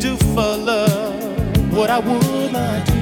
do for love what I would not do.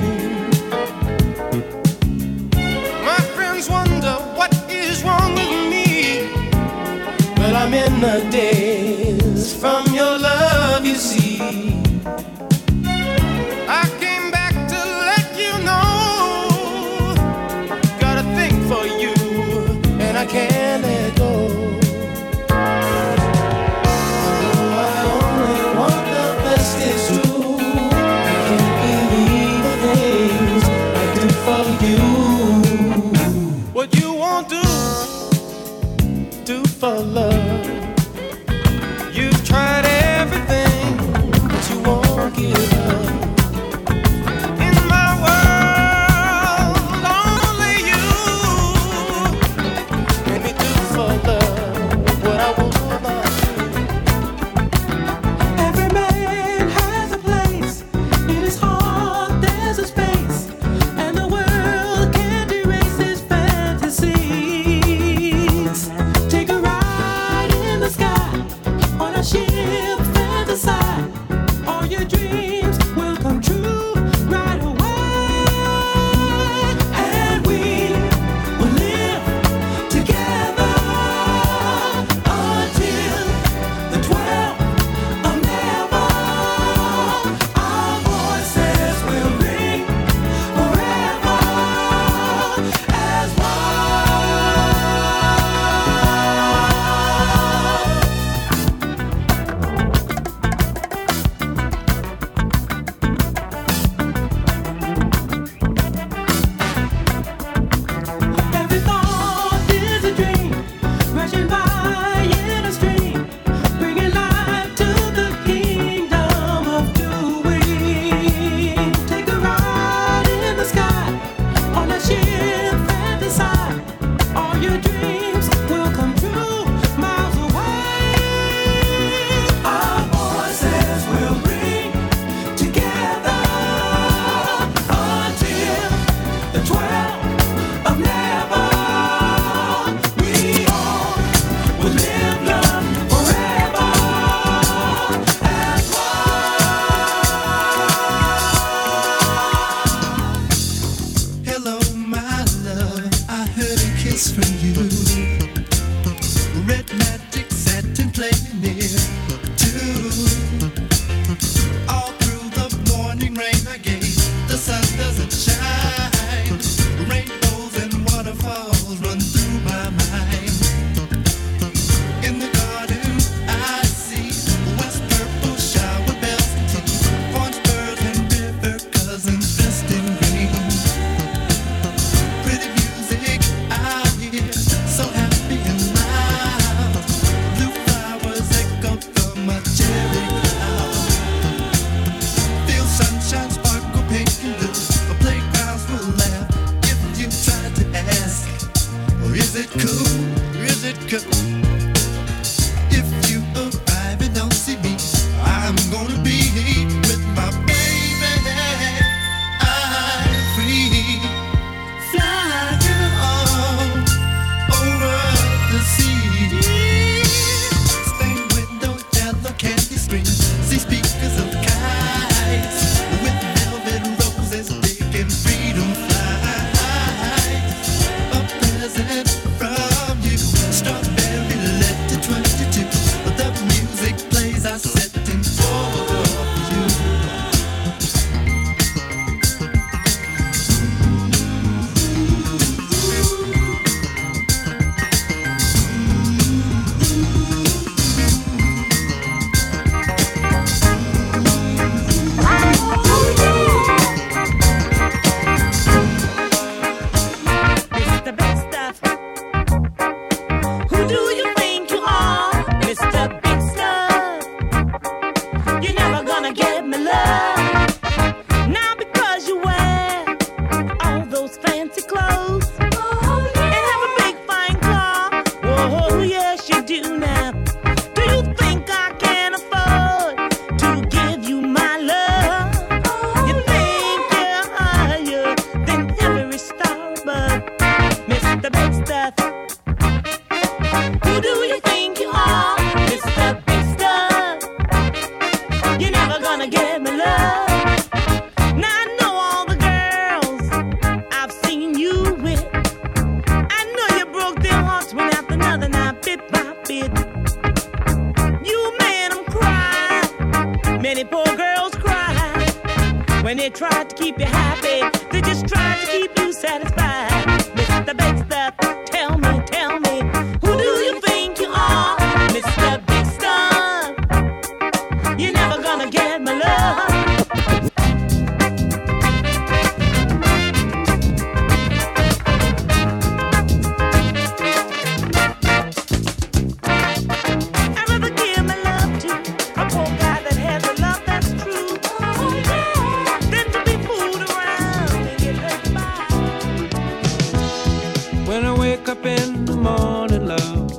up in the morning, love,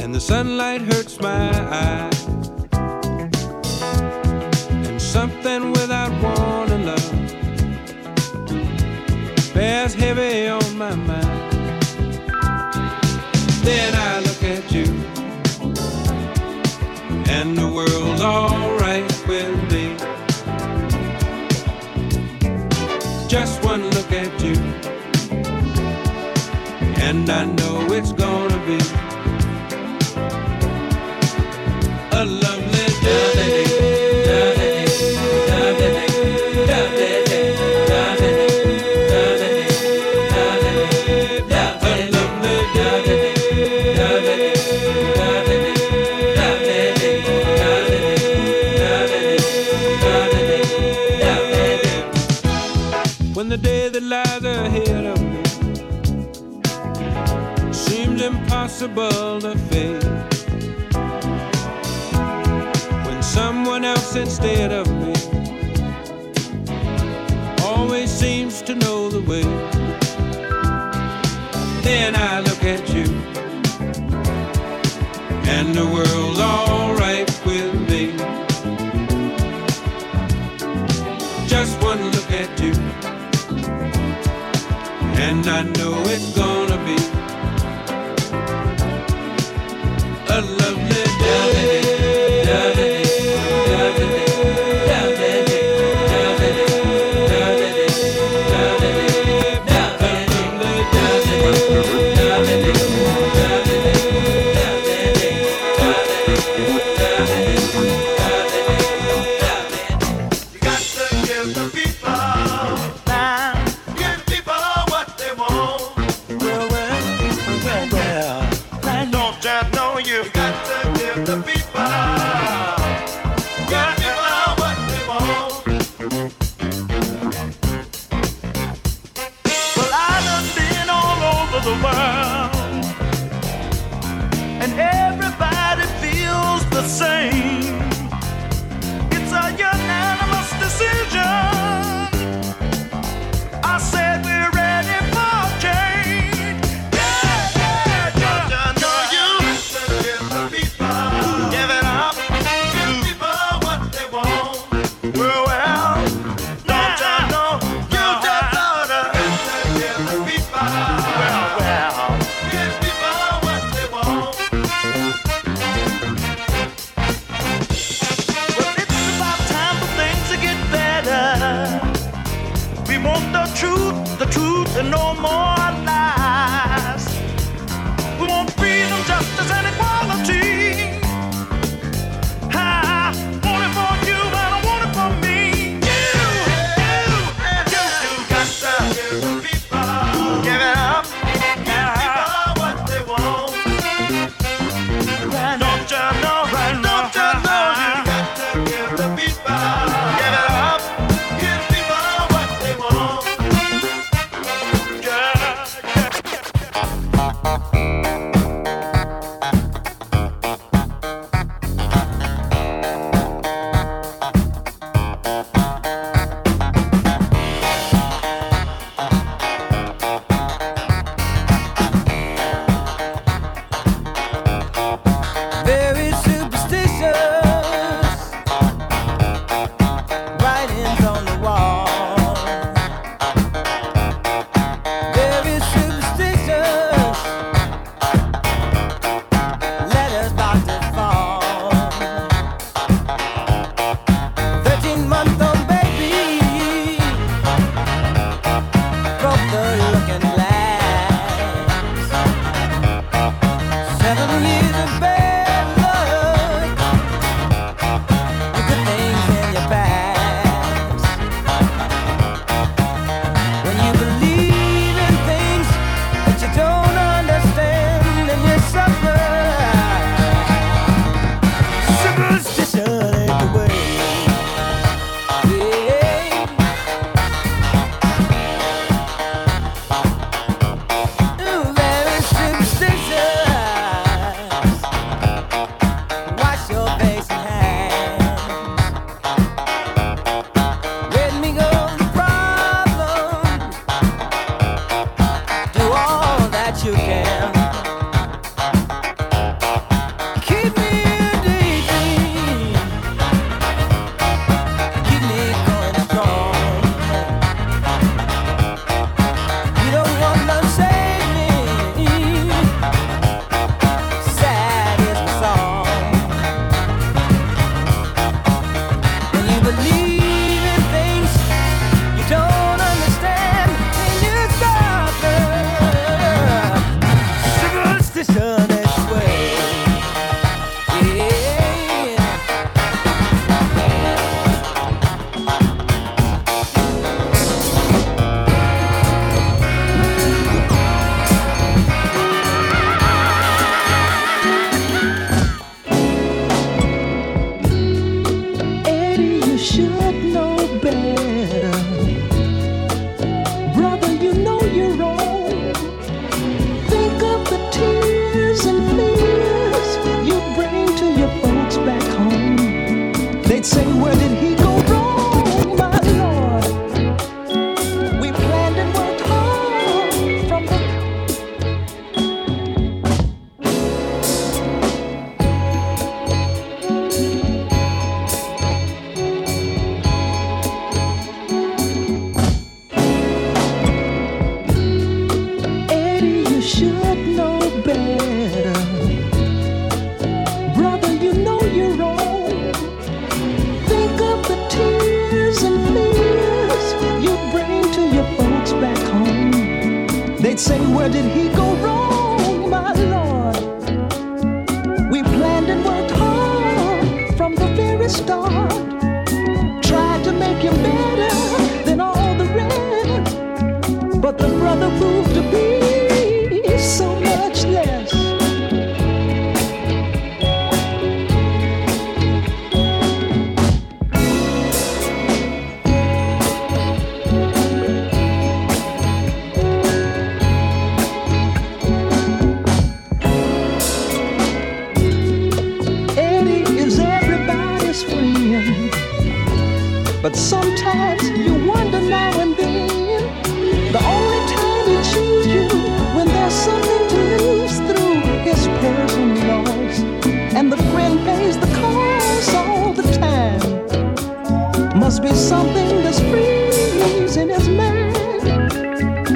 and the sunlight hurts my eyes. the way. Then I look at you, and the world.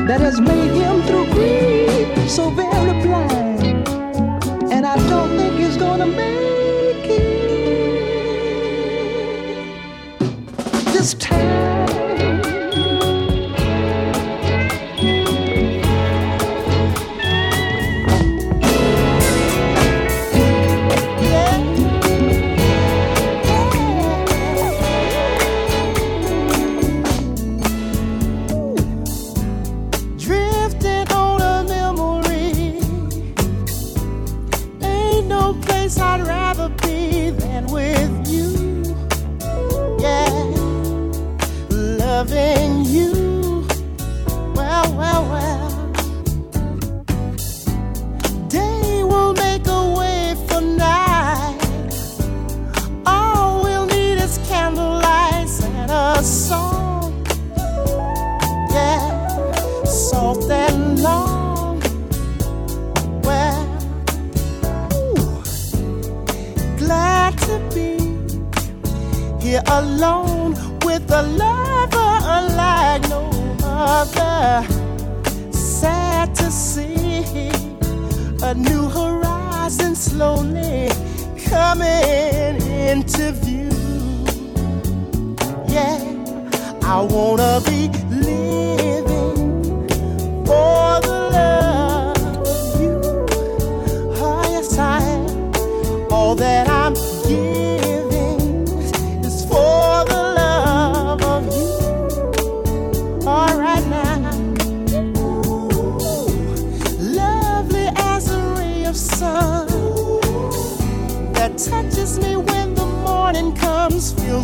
that has made him through grief so very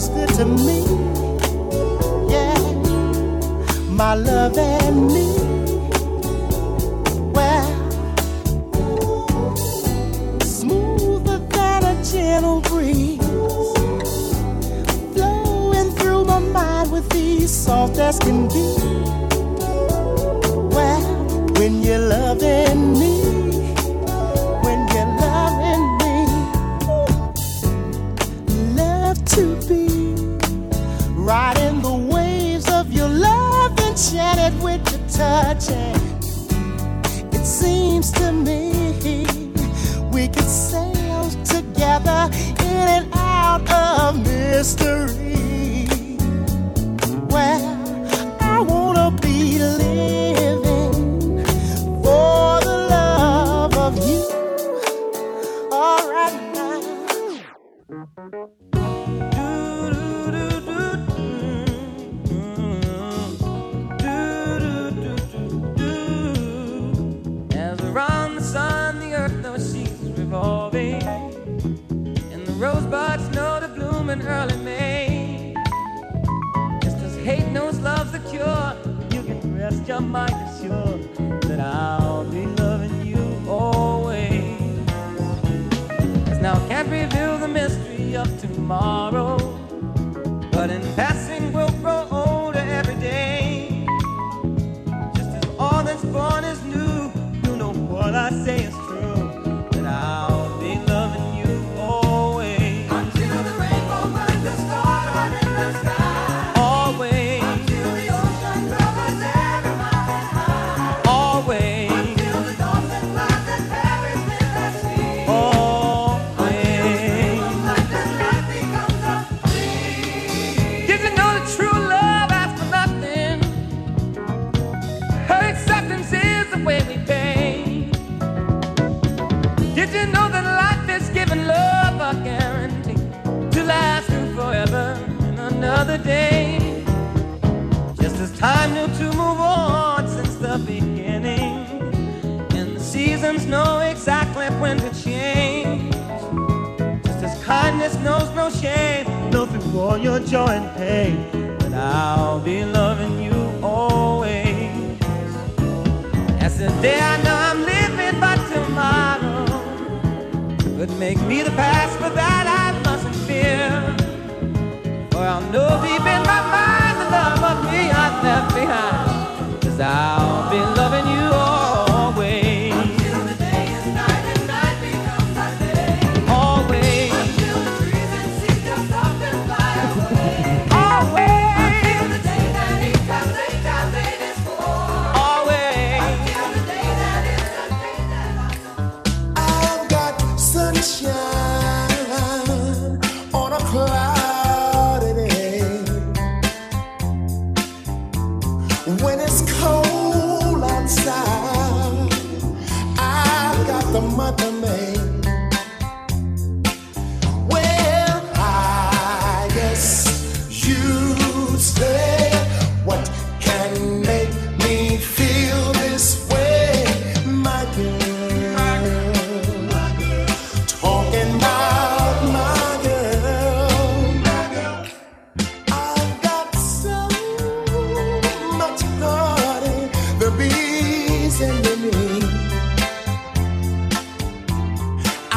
always good to me. Yeah, my love and me. Well, smoother than a gentle breeze, flowing through my mind with ease, soft as can be. Well, when you're loving me. together in and out of mystery.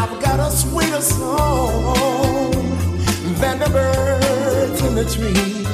I've got a sweeter song than the birds in the tree.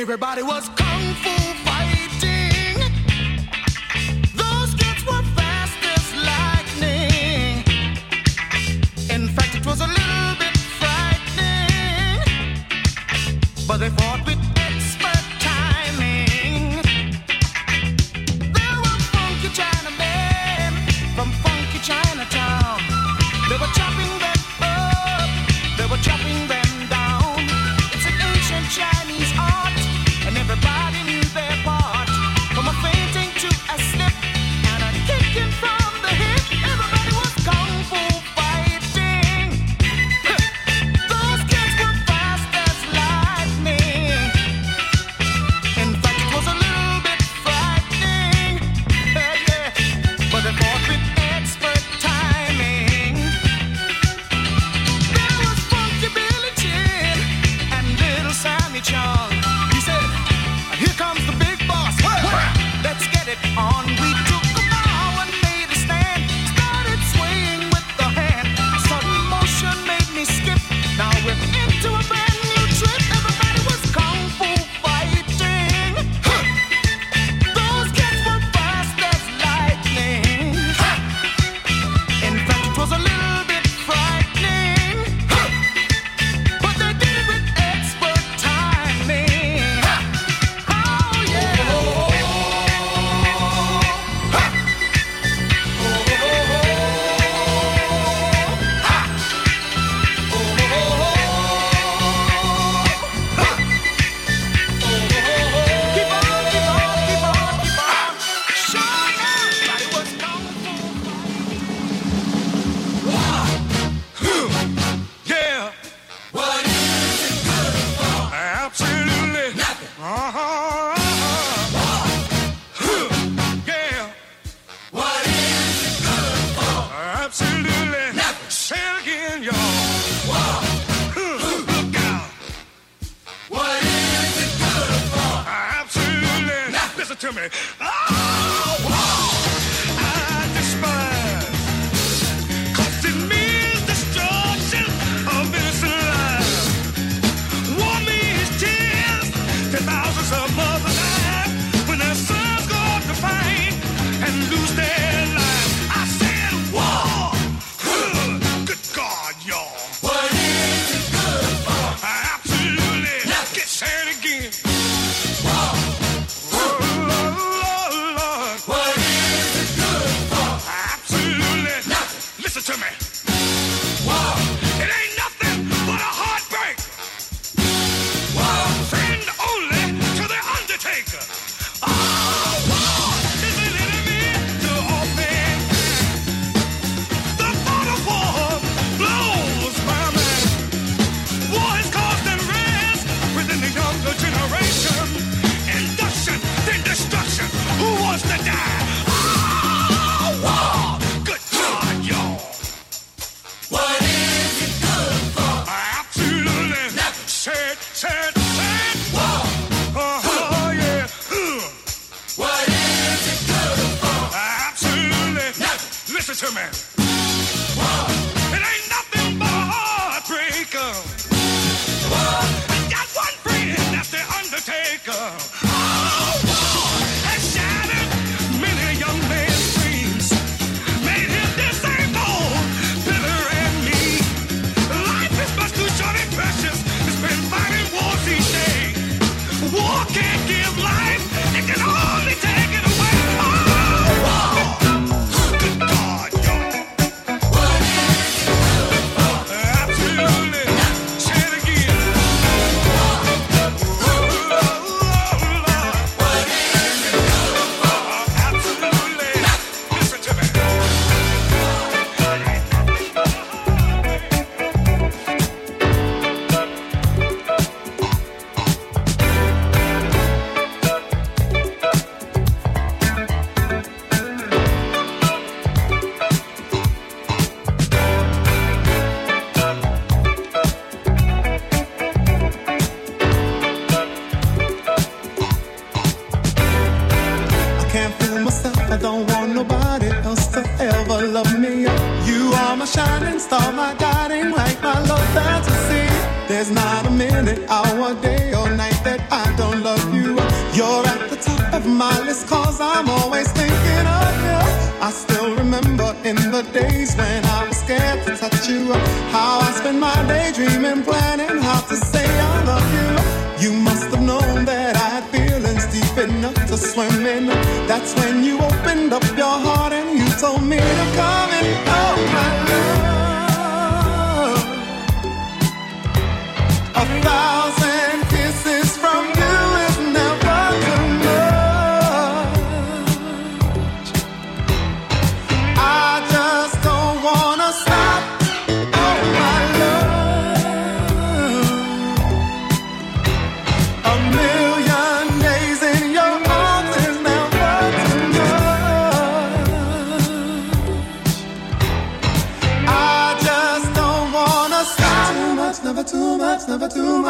Everybody was kung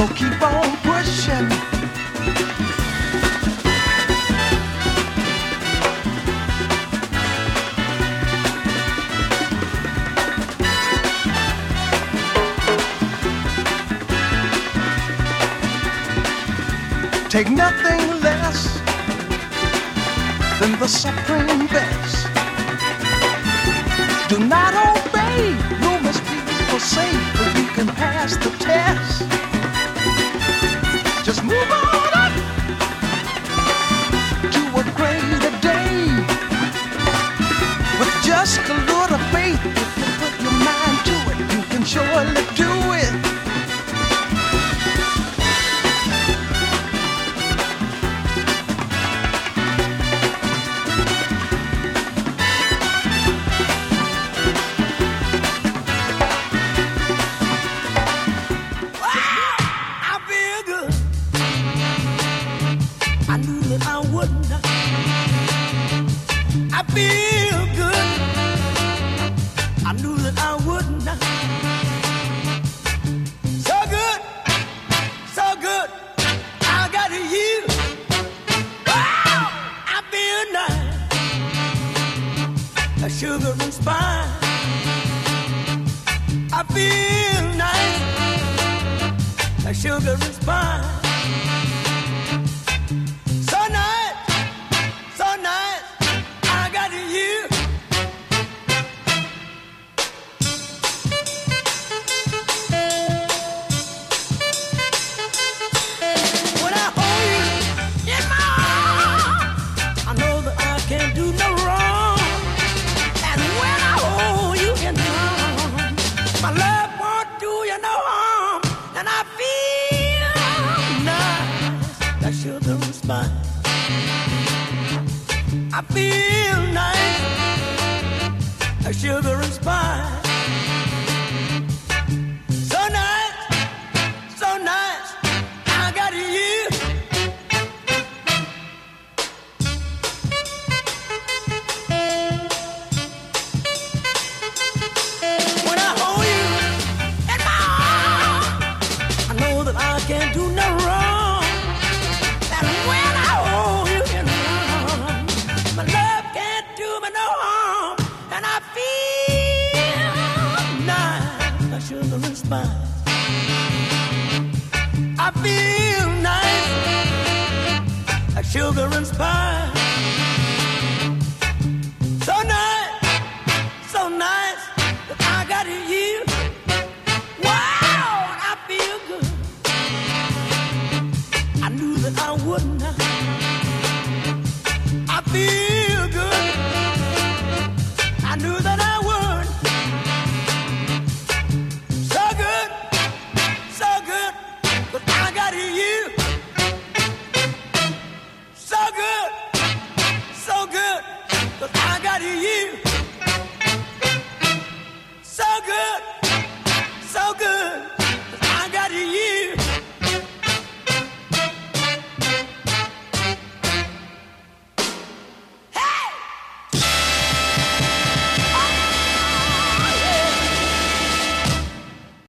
So keep on pushing. Take nothing less than the supreme. feel nice, a sugar and spice.